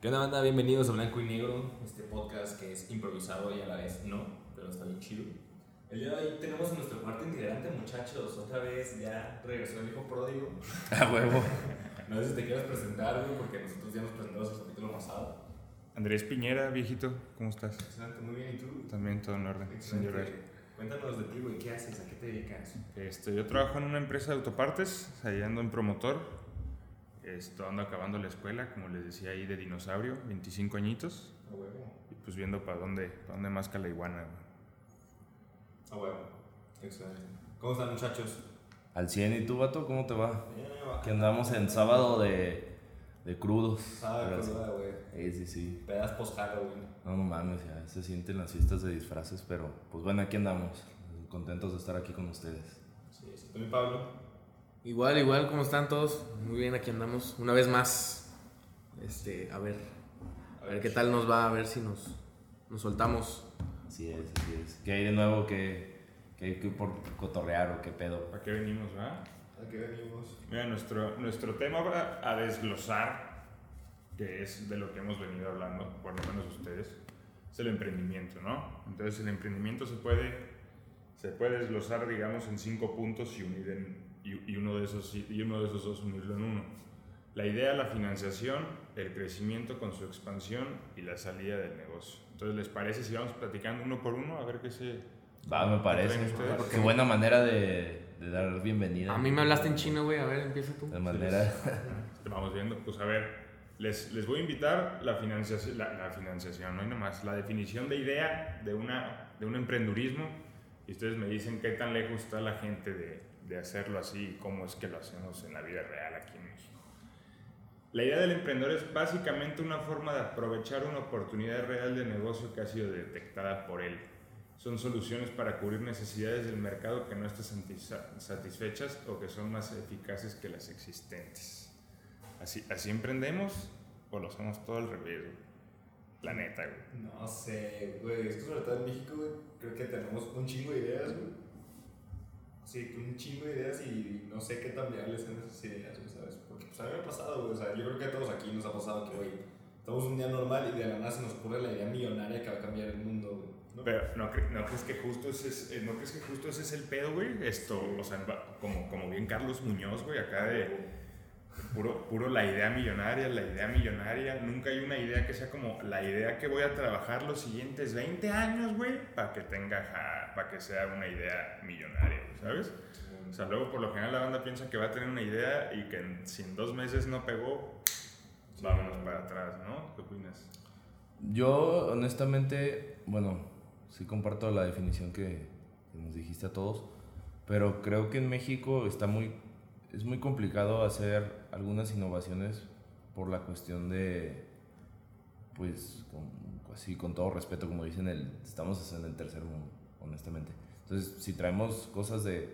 ¿Qué onda, banda? Bienvenidos a Blanco y Negro, este podcast que es improvisado y a la vez no, pero está bien chido. El día de hoy tenemos a nuestro cuarto integrante, muchachos. Otra vez ya regresó el hijo pródigo. A huevo. No sé si te quieres presentar, güey, porque nosotros ya nos presentamos el capítulo pasado. Andrés Piñera, viejito, ¿cómo estás? Excelente, muy bien. ¿Y tú? También todo en orden. Excelente. Cuéntanos de ti, güey. ¿Qué haces? ¿A qué te dedicas? Este, yo trabajo en una empresa de autopartes, ahí ando en promotor. Esto, ando acabando la escuela, como les decía ahí, de dinosaurio, 25 añitos. A huevo. Y pues viendo para dónde, para dónde masca la iguana. güey. A huevo. Excelente. ¿Cómo están, muchachos? Al 100, ¿y tú, vato? ¿Cómo te va? Bien, va. Que andamos en sábado de, de crudos. Ah, Pero cruda, güey. Sí, sí, sí. Pedas post-Halloween. No, no mames, ya se sienten las fiestas de disfraces, pero pues bueno, aquí andamos. Contentos de estar aquí con ustedes. Sí, sí. ¿Tú, mi Pablo? Igual, igual, ¿cómo están todos? Muy bien, aquí andamos una vez más. Este, a ver, a ver qué tal nos va, a ver si nos, nos soltamos. Así es, así es. ¿Qué hay de nuevo que, que hay que por cotorrear o qué pedo? ¿Para qué venimos, va? ¿A qué venimos? Mira, nuestro, nuestro tema va a desglosar, que es de lo que hemos venido hablando, por lo menos ustedes, es el emprendimiento, ¿no? Entonces el emprendimiento se puede, se puede desglosar, digamos, en cinco puntos y, unir en, y, y uno de esos, y uno de esos dos unirlo en uno. La idea, la financiación, el crecimiento con su expansión y la salida del negocio. Entonces, ¿les parece si vamos platicando uno por uno? A ver qué se... Va, me parece. Qué buena manera de, de dar bienvenida. A mí me hablaste en chino, güey, a ver, empieza tú. De manera. Vamos viendo, pues a ver, les, les voy a invitar la financiación, la, la financiación, no hay nomás, la definición de idea de, una, de un emprendurismo y ustedes me dicen qué tan lejos está la gente de, de hacerlo así y cómo es que lo hacemos en la vida real aquí en México. La idea del emprendedor es básicamente una forma de aprovechar una oportunidad real de negocio que ha sido detectada por él. Son soluciones para cubrir necesidades del mercado que no están satisfechas o que son más eficaces que las existentes. Así, así emprendemos o lo hacemos todo al revés? La neta, güey. No sé, güey. Es que sobre todo en México, güey, creo que tenemos un chingo de ideas, güey. Sí, un chingo de ideas y no sé qué tan viables son esas ideas, ¿sabes? Porque pues a mí me ha pasado, güey. O sea, yo creo que a todos aquí nos ha pasado que, güey, estamos un día normal y de la nada se nos ocurre la idea millonaria que va a cambiar el mundo, güey. ¿no? Pero ¿no, cre- no crees que justo ese es, eh, ¿no crees que justo ese es el pedo, güey? Esto, o sea, como, como bien Carlos Muñoz, güey, acá de puro, puro la idea millonaria, la idea millonaria. Nunca hay una idea que sea como la idea que voy a trabajar los siguientes 20 años, güey, para que tenga, para que sea una idea millonaria, ¿sabes? O sea, luego por lo general la banda piensa que va a tener una idea y que en, si en dos meses no pegó, vámonos para atrás, ¿no? ¿Qué opinas? Yo, honestamente, bueno, sí comparto la definición que, que nos dijiste a todos, pero creo que en México está muy, es muy complicado hacer algunas innovaciones por la cuestión de, pues, con, así con todo respeto, como dicen, el, estamos en el tercer mundo, honestamente. Entonces, si traemos cosas de,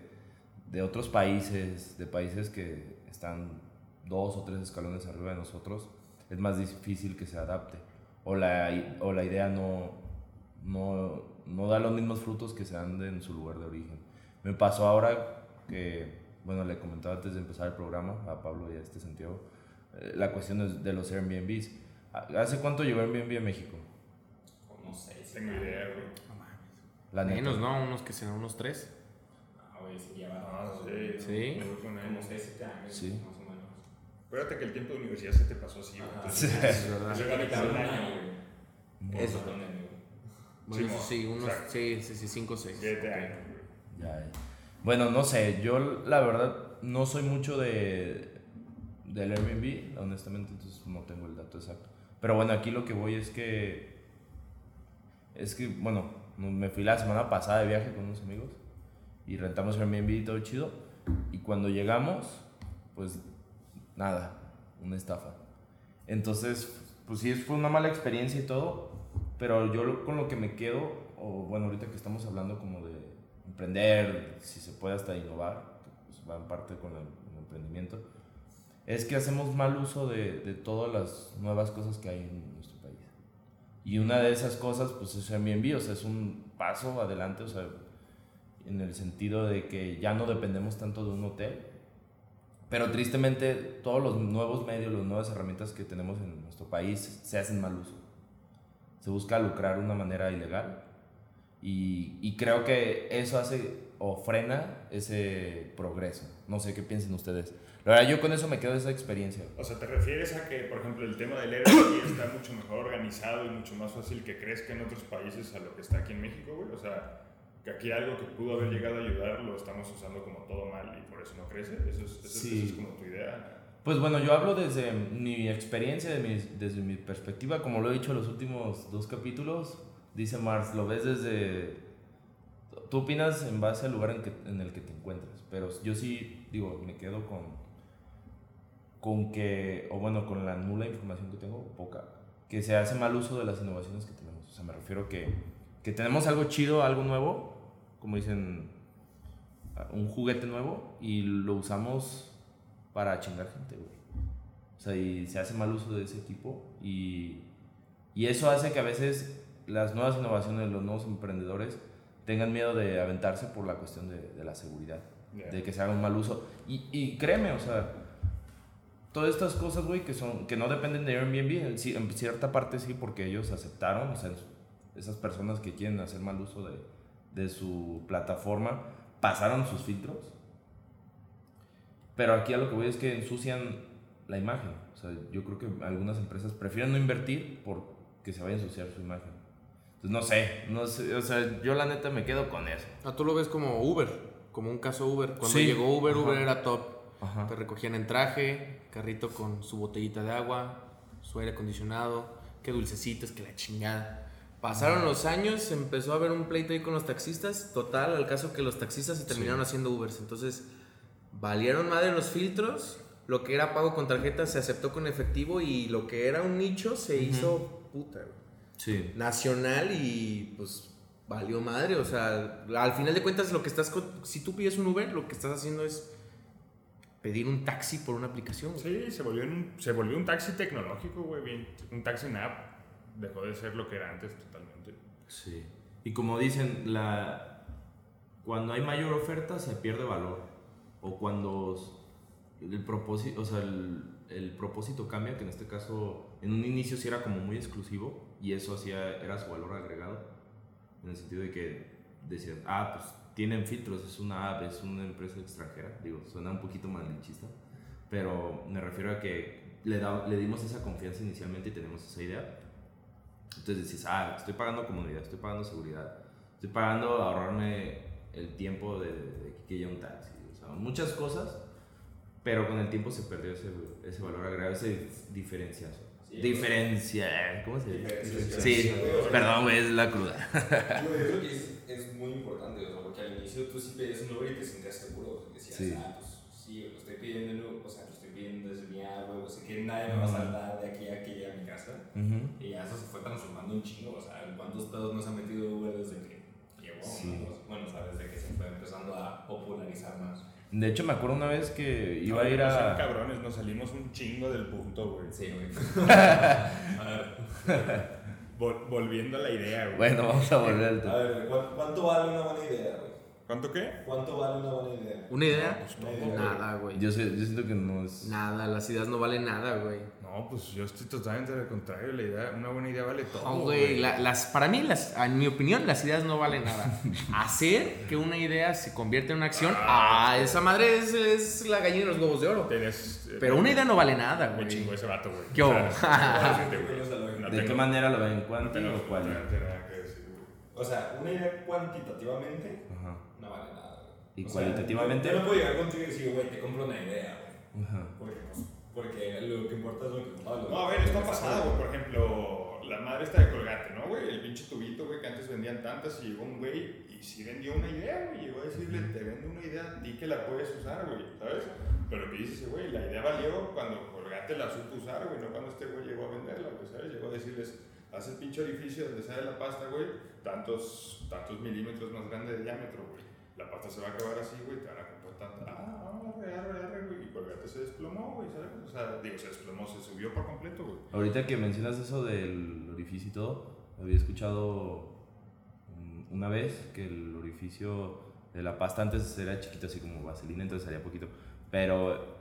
de otros países, de países que están dos o tres escalones arriba de nosotros, es más difícil que se adapte. O la, o la idea no, no, no da los mismos frutos que se dan en su lugar de origen. Me pasó ahora que, bueno, le comentaba antes de empezar el programa a Pablo y a este Santiago, eh, la cuestión de, los Airbnbs. ¿Hace cuánto llegó Airbnb a México? Como seis. Tengo idea, güey. La neta. Menos, ¿no? Unos que sean unos tres. Ah, güey, sí, lleva Ah, rato, sí. Sí. Como él. 6, 7 años, Sí. más o menos. Acuérdate que el tiempo de universidad se te pasó así. Entonces, Es verdad. se va a quitar un año, güey. Eso. Bueno, Sí, eso sí, unos, exacto. sí, sí, sí, cinco o seis. Siete Ok. años, güey. Ya, ya. Bueno, no sé, yo la verdad no soy mucho de del Airbnb, honestamente, entonces no tengo el dato exacto. Pero bueno, aquí lo que voy es que es que bueno, me fui la semana pasada de viaje con unos amigos y rentamos Airbnb y todo chido y cuando llegamos, pues nada, una estafa. Entonces, pues sí, fue una mala experiencia y todo, pero yo con lo que me quedo, o bueno, ahorita que estamos hablando como de emprender, si se puede hasta innovar, pues va en parte con el, emprendimiento, es que hacemos mal uso de, de todas las nuevas cosas que hay en nuestro. Y una de esas cosas, pues es Airbnb, o sea, es un paso adelante, o sea, en el sentido de que ya no dependemos tanto de un hotel, Pero tristemente todos los nuevos medios, las nuevas herramientas que tenemos en nuestro país se hacen mal uso. Se busca lucrar de una manera ilegal y, y creo que eso hace o frena ese progreso. No sé qué piensen ustedes. La verdad, yo con eso me quedo de esa experiencia. O sea, ¿te refieres a que, por ejemplo, el tema del aquí está mucho mejor organizado y mucho más fácil que crezca en otros países a lo que está aquí en México, güey? O sea, que aquí algo que pudo haber llegado a ayudar lo estamos usando como todo mal y por eso no crece. Eso es, eso, Sí. eso es como tu idea. Pues bueno, yo hablo desde mi experiencia, de mi- desde mi perspectiva, como lo he dicho en los últimos dos capítulos, dice Mars, lo ves desde... Tú opinas en base al lugar en, que, en el que te encuentras, pero yo sí, digo, me quedo con, con que, o bueno, con la nula información que tengo, poca, que se hace mal uso de las innovaciones que tenemos. O sea, me refiero que, que tenemos algo chido, algo nuevo, como dicen, un juguete nuevo, y lo usamos para chingar gente, güey. O sea, y se hace mal uso de ese tipo y, y eso hace que a veces las nuevas innovaciones, los nuevos emprendedores tengan miedo de aventarse por la cuestión de, de la seguridad, Ya. de que se haga un mal uso. Y, y créeme, o sea, todas estas cosas, güey, que, son, que no dependen de Airbnb, en, ci- en cierta parte sí, porque ellos aceptaron, o sea, esas personas que quieren hacer mal uso de, de su plataforma, pasaron sus filtros. Pero aquí a lo que voy es que ensucian la imagen. O sea, yo creo que algunas empresas prefieren no invertir porque se vaya a ensuciar su imagen. Entonces, no sé, no sé, o sea, yo la neta me quedo con eso. Ah, tú lo ves como Uber, como un caso Uber. Cuando Sí. llegó Uber, Ajá. Uber era top. Ajá. Te recogían en traje, carrito con su botellita de agua, su aire acondicionado, qué dulcecitos, que la chingada. Pasaron los años, empezó a haber un pleito ahí con los taxistas. Total, al caso que los taxistas se terminaron haciendo Ubers. Entonces, valieron madre los filtros. Lo que era pago con tarjeta se aceptó con efectivo y lo que era un nicho se hizo puta, Sí. nacional y pues valió madre. O sea, al final de cuentas, lo que estás. Si tú pides un Uber, lo que estás haciendo es pedir un taxi por una aplicación. güey. Sí, se volvió un, se volvió un taxi tecnológico, güey. bien- Un taxi en app. Dejó de ser lo que era antes totalmente. Sí. Y como dicen, la cuando hay mayor oferta se pierde valor. O cuando el propósito, o sea, el, el propósito cambia, que en este caso, en un inicio sí era como muy exclusivo y eso hacía, era su valor agregado. En el sentido de que decían, ah, pues tienen filtros, es una app, es una empresa extranjera. Digo, suena un poquito malinchista, pero me refiero a que le, da- le dimos esa confianza inicialmente y tenemos esa idea. Entonces dices, ah, estoy pagando comunidad, estoy pagando seguridad, estoy pagando ahorrarme el tiempo de, de que haya un taxi, o sea, muchas cosas, pero con el tiempo se perdió ese, ese valor agregado, ese diferenciazo. Sí, Diferencia, ¿cómo se dice? Sí, perdón, güey, es la cruda. Yo creo que es, es muy importante, o sea, porque al inicio tú sí pedías un Uber y te sentías seguro. Decías, Sí. ah, pues sí, lo estoy pidiendo, o sea, lo estoy pidiendo desde mi app, o sea, que nadie me va a saltar de aquí a aquí a mi casa. Ujú. Y ya eso se fue transformando un chingo, o sea, ¿cuántos pedos nos ha metido Uber desde que llegó? Sí. ¿no? Bueno, o sea, desde que se fue empezando a popularizar más. De hecho, me acuerdo una vez que iba a No, ir no sean a... cabrones, nos salimos un chingo del punto, güey. Sí, güey. a ver, Vol- volviendo a la idea, güey. Bueno, vamos a volver al a ver, ¿cu- ¿cuánto vale una buena idea, güey? ¿Cuánto qué? ¿Cuánto vale una buena idea? ¿Una idea? pues, Una idea, Nada, güey. Yo, sé- yo siento que no es... Nada, las ideas no valen nada, güey. No, pues yo estoy totalmente al contrario. La idea, una buena idea vale todo. No, güey, la- las, para mí, las, en mi opinión, las ideas no valen nada. Hacer que una idea se convierta en una acción, Ah, ah, esa madre es, es la gallina de los huevos de oro. Tienes, eh, Pero una idea no vale nada, Me güey. chingó ese vato, güey. ¿Qué O sea, ¿De tengo- qué manera lo ven? no ¿Cuánto tengo o cuál? O sea, una idea cuantitativamente. No vale nada. güey. ¿Y O sea, cualitativamente? yo, yo no puedo llegar contigo y decir, güey, te compro una idea, güey. Ajá. Porque, pues, porque lo que importa es lo que Pablo. No, a ver, esto ha pasado, güey. Por ejemplo, la madre está de Colgate, ¿no, güey? El pinche tubito, güey, que antes vendían tantas y llegó un güey y sí vendió una idea, güey. Llegó a decirle, te vendo una idea ti que la puedes usar, güey, ¿sabes? Pero que dice ese güey, la idea valió cuando Colgate la supo usar, güey, no cuando este güey llegó a venderla, güey, ¿sabes? Llegó a decirles, haz el pinche orificio donde sale la pasta, güey, tantos, tantos milímetros más grande de diámetro, güey. La pasta se va a acabar así, güey, te van a comprar tanta. Ah, arre, arre, arre, güey. Y Colgate se desplomó, güey, ¿sabes? O sea, digo, se desplomó, se subió por completo, güey. Ahorita que mencionas eso del orificio y todo, había escuchado una vez que el orificio de la pasta antes era chiquito, así como vaselina, entonces salía poquito. Pero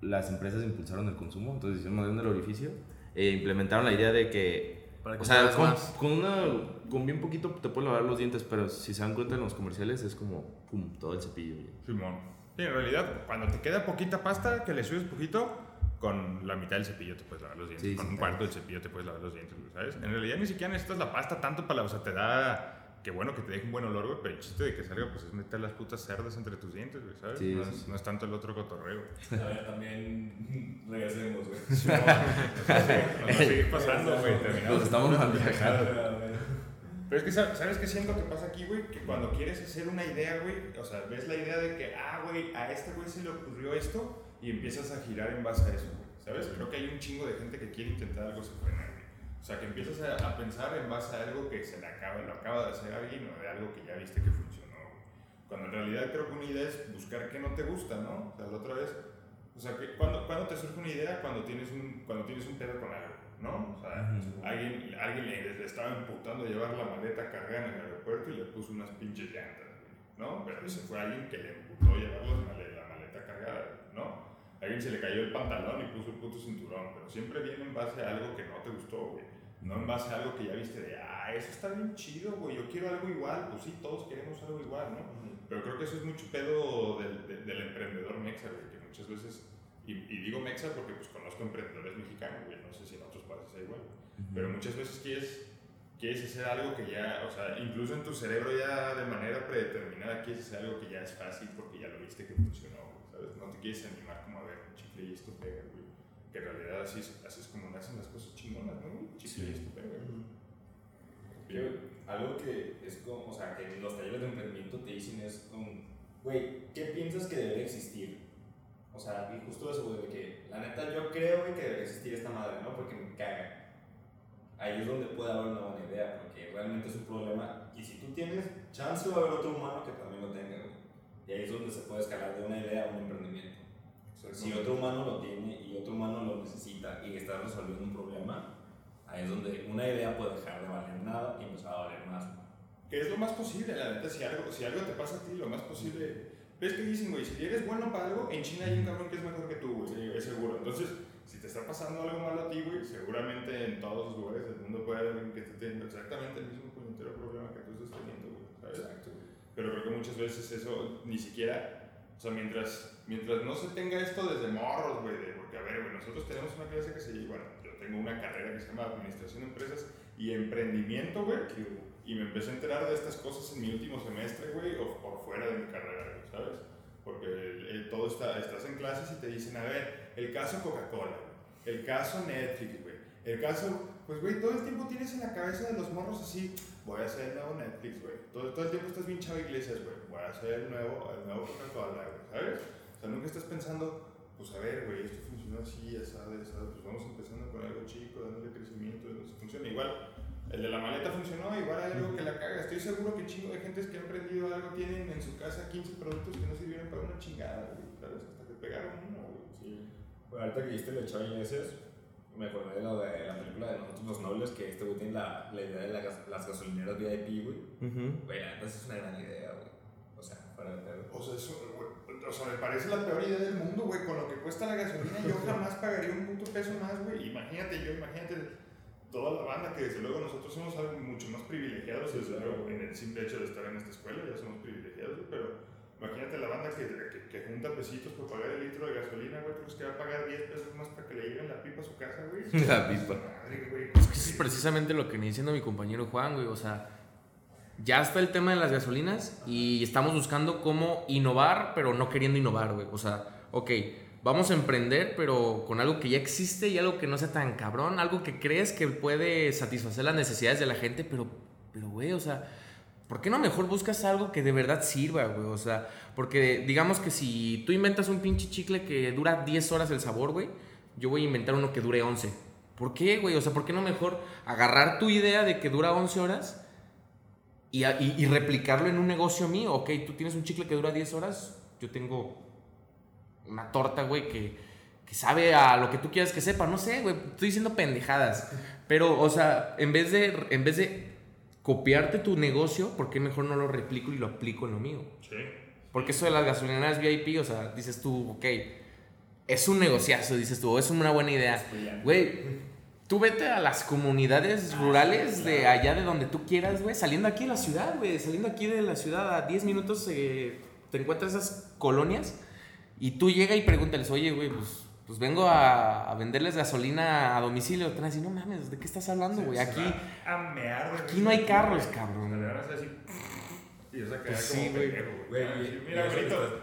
las empresas impulsaron el consumo, entonces hicieron más grande el orificio e implementaron la idea de que, Para que o sea, con, más. con una, con bien poquito te puedes lavar los dientes, pero si se dan cuenta en los comerciales es como, pum, todo el cepillo. Simón. Sí, en realidad, cuando te queda poquita pasta, que le subes poquito, con la mitad del cepillo te puedes lavar los dientes. Sí, con sí, un claro. cuarto del cepillo te puedes lavar los dientes, ¿sabes? En realidad ni siquiera necesitas la pasta tanto para la... O sea, te da... Que bueno que te deje un buen olor, güey, pero el chiste de que salga, pues es meter las putas cerdas entre tus dientes, güey, ¿sabes? Sí, no, sí, es, sí. no es tanto el otro cotorreo. A ver, también regresemos, güey. Nos va a seguir pasando, güey, terminamos. Nos estamos mal viajando. Pero es que, ¿sabes qué siento que pasa aquí, güey? Que cuando quieres hacer una idea, güey, o sea, ves la idea de que, ah, güey, a este güey se le ocurrió esto y empiezas a girar en base a eso, güey. ¿Sabes? Creo que hay un chingo de gente que quiere intentar algo güey. O sea, que empiezas a, a pensar en base a algo que se le acaba, lo acaba de hacer alguien o de algo que ya viste que funcionó. Cuando en realidad creo que una idea es buscar qué no te gusta, ¿no? O sea, la otra vez, o sea, que cuando, cuando te surge una idea, cuando tienes un, cuando tienes un pedo con algo, ¿no? O sea, Ujú. alguien, alguien le, le estaba emputando llevar la maleta cargada en el aeropuerto y le puso unas pinches llantas, ¿no? Pero ese fue alguien que le emputó llevar la maleta cargada, ¿no? Alguien se le cayó el pantalón y puso el puto cinturón, pero siempre viene en base a algo que no te gustó, güey. No en base a algo que ya viste de, ah, eso está bien chido, güey, yo quiero algo igual. Pues sí, todos queremos algo igual, ¿no? Pero creo que eso es mucho pedo del, del, del emprendedor mexa, güey, que muchas veces, y, y digo mexa porque pues conozco emprendedores mexicanos, güey, no sé si en otros países sea igual, pero muchas veces quieres, quieres hacer algo que ya, o sea, incluso en tu cerebro ya de manera predeterminada quieres hacer algo que ya es fácil porque ya lo viste que funcionó, güey, ¿sabes? No te quieres animar como a ver, chicle y esto pega, güey. Que en realidad así es, así es como nacen las cosas chingonas, ¿no? y Sí. Yo, algo que es como, o sea, que en los talleres de emprendimiento te dicen es como, güey, ¿qué piensas que debería existir? O sea, y justo eso, güey, de que la neta yo creo, güey, que debería existir esta madre, ¿no? Porque me caga. Ahí es donde puede haber una buena idea, porque realmente es un problema. Y si tú tienes chance, va a haber otro humano que también lo tenga, güey. Y ahí es donde se puede escalar de una idea a un emprendimiento. Si otro humano lo tiene y otro humano lo necesita y está resolviendo un problema, ahí es donde una idea puede dejar de valer nada y empezar a valer más. Que es lo más posible, la neta, si algo, si algo te pasa a ti, lo más posible. Ves que dicen, güey, si eres bueno para algo, en China hay un cabrón que es mejor que tú, güey, es seguro. Entonces, si te está pasando algo malo a ti, güey, seguramente en todos los lugares del mundo puede haber alguien que esté teniendo exactamente el mismo puñetero problema que tú estás teniendo, güey. Exacto. Pero creo que muchas veces eso ni siquiera, sea, mientras, mientras no se tenga esto desde morros, güey, de- porque a ver, güey, nosotros tenemos una clase que se bueno, yo tengo una carrera que se llama Administración de Empresas y Emprendimiento, güey, y me empecé a enterar de estas cosas en mi último semestre, güey, o por fuera de mi carrera, güey, ¿sabes? Porque el- el- todo está, estás en clases y te dicen, a ver, el caso Coca-Cola, el caso Netflix, güey, el caso, pues, güey, todo el tiempo tienes en la cabeza de los morros así, voy a hacer el nuevo Netflix, güey. Todo, todo el tiempo estás bien chavo iglesias, güey, voy a hacer el nuevo, el nuevo Coca-Cola, güey, ¿sabes? O sea, nunca estás pensando, pues, a ver, güey, esto funcionó así, asado, asado, pues vamos empezando con algo chico, dándole crecimiento, no sé, funciona igual. El de la maleta funcionó, igual hay algo que la caga. Estoy seguro que chingo de gentes que han aprendido algo tienen en su casa 15 productos que no sirvieron para una chingada, güey, ¿sabes? Hasta que pegaron uno, güey. Sí. Bueno, ahorita que dijiste el de Chava Iglesias, me acordé de, lo de la película de Nosotros los Nobles, que este güey tiene la, la idea de la las gasolineras VIP, güey. Güey, la neta es una gran idea, güey. O sea, para el. O sea, eso, güey, o sea, me parece la peor idea del mundo, güey. Con lo que cuesta la gasolina, yo jamás pagaría un puto peso más, güey. Imagínate, yo, imagínate toda la banda que desde luego nosotros somos algo mucho más privilegiados, desde luego, en el simple hecho de estar en esta escuela, ya somos privilegiados, pero imagínate la banda que, que, que junta pesitos por pagar el litro de gasolina, güey, pues que va a pagar 10 pesos más para que le lleguen la pipa a su casa, güey. La pipa. Madre, güey. Es que eso es precisamente lo que me diciendo mi compañero Juan, güey. O sea, ya está el tema de las gasolinas y estamos buscando cómo innovar, pero no queriendo innovar, güey. O sea, ok, vamos a emprender, pero con algo que ya existe y algo que no sea tan cabrón, algo que crees que puede satisfacer las necesidades de la gente, pero, pero, güey, o sea, ¿por qué no mejor buscas algo que de verdad sirva, güey? O sea, porque digamos que si tú inventas un pinche chicle que dura 10 horas el sabor, güey, yo voy a inventar uno que dure 11. ¿Por qué, güey? O sea, ¿por qué no mejor agarrar tu idea de que dura 11 horas y, y replicarlo en un negocio mío? Ok, tú tienes un chicle que dura 10 horas, yo tengo una torta, güey, que, que sabe a lo que tú quieras que sepa. No sé, güey, estoy diciendo pendejadas. Pero, o sea, en vez de, en vez de copiarte tu negocio, ¿por qué mejor no lo replico y lo aplico en lo mío? Sí. Porque eso de las gasolineras VIP, o sea, dices tú, ok, es un negociazo, dices tú, es una buena idea. Güey, tú vete a las comunidades rurales de allá de donde tú quieras, güey, saliendo aquí de la ciudad, güey, saliendo aquí de la ciudad a 10 minutos eh, te encuentras esas colonias y tú llega y pregúntales, oye, güey, pues, pues vengo a, a venderles gasolina a domicilio. Te van a decir, no mames, ¿de qué estás hablando, güey? Aquí, aquí no hay carros, Le cabrón. van a hacer así. Y quedar Pues como sí, güey. pendejo, Güey, Van a decir, y- Mira, y eso, que bonito. estás,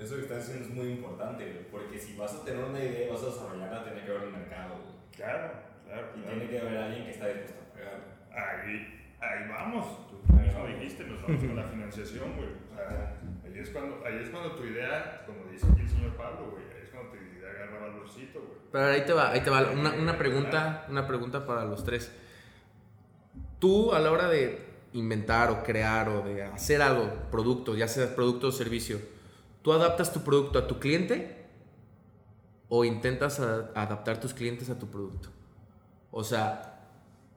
eso que estás diciendo es muy importante, güey, porque si vas a tener una idea y vas a desarrollarla, tiene que haber un mercado, güey. Claro, claro. Y claro. tiene que haber alguien que está dispuesto a pagar. Ahí, ahí vamos. Tú mismo dijiste, nos vamos con la financiación, güey. O sea, ahí es, cuando, ahí es cuando tu idea, como dice aquí el señor Pablo, güey, ahí es cuando tu idea agarra valorcito, güey. Pero ahí te va, ahí te va. Una, una pregunta, una pregunta para los tres. Tú a la hora de inventar o crear o de hacer algo, producto, ya sea producto o servicio, ¿tú adaptas tu producto a tu cliente o intentas a- adaptar tus clientes a tu producto? O sea,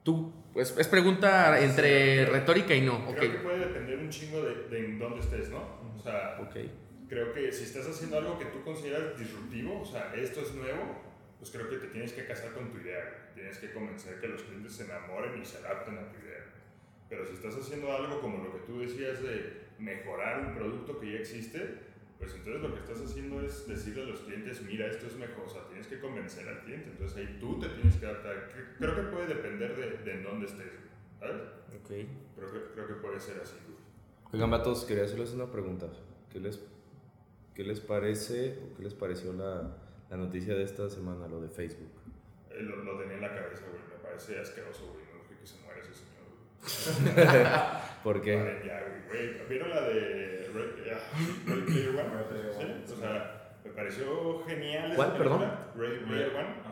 tú, pues, es pregunta entre retórica y no. Creo que puede depender un chingo de, de dónde estés, ¿no? O sea, ok. Creo que si estás haciendo algo que tú consideras disruptivo, o sea, esto es nuevo, pues creo que te tienes que casar con tu idea. Tienes que convencer que los clientes se enamoren y se adapten a tu idea. Pero si estás haciendo algo como lo que tú decías de mejorar un producto que ya existe, pues entonces lo que estás haciendo es decirle a los clientes, mira, esto es mejor, o sea, tienes que convencer al cliente, entonces ahí tú te tienes que adaptar. Cre- Creo que puede depender de, de en dónde estés, ¿sabes? Ok. Creo que, creo que puede ser así. Oigan, vatos, quería hacerles una pregunta. ¿Qué les, qué les parece o qué les pareció la, la noticia de esta semana, lo de Facebook? Eh, lo, lo tenía en la cabeza, güey, me parece asqueroso, güey, no dije que se muera ese señor, güey. ¿Por qué? Vale, ya, güey. ¿Vieron la de Ready Player One? O sea, me pareció genial. ¿Cuál, perdón? Ready Player One.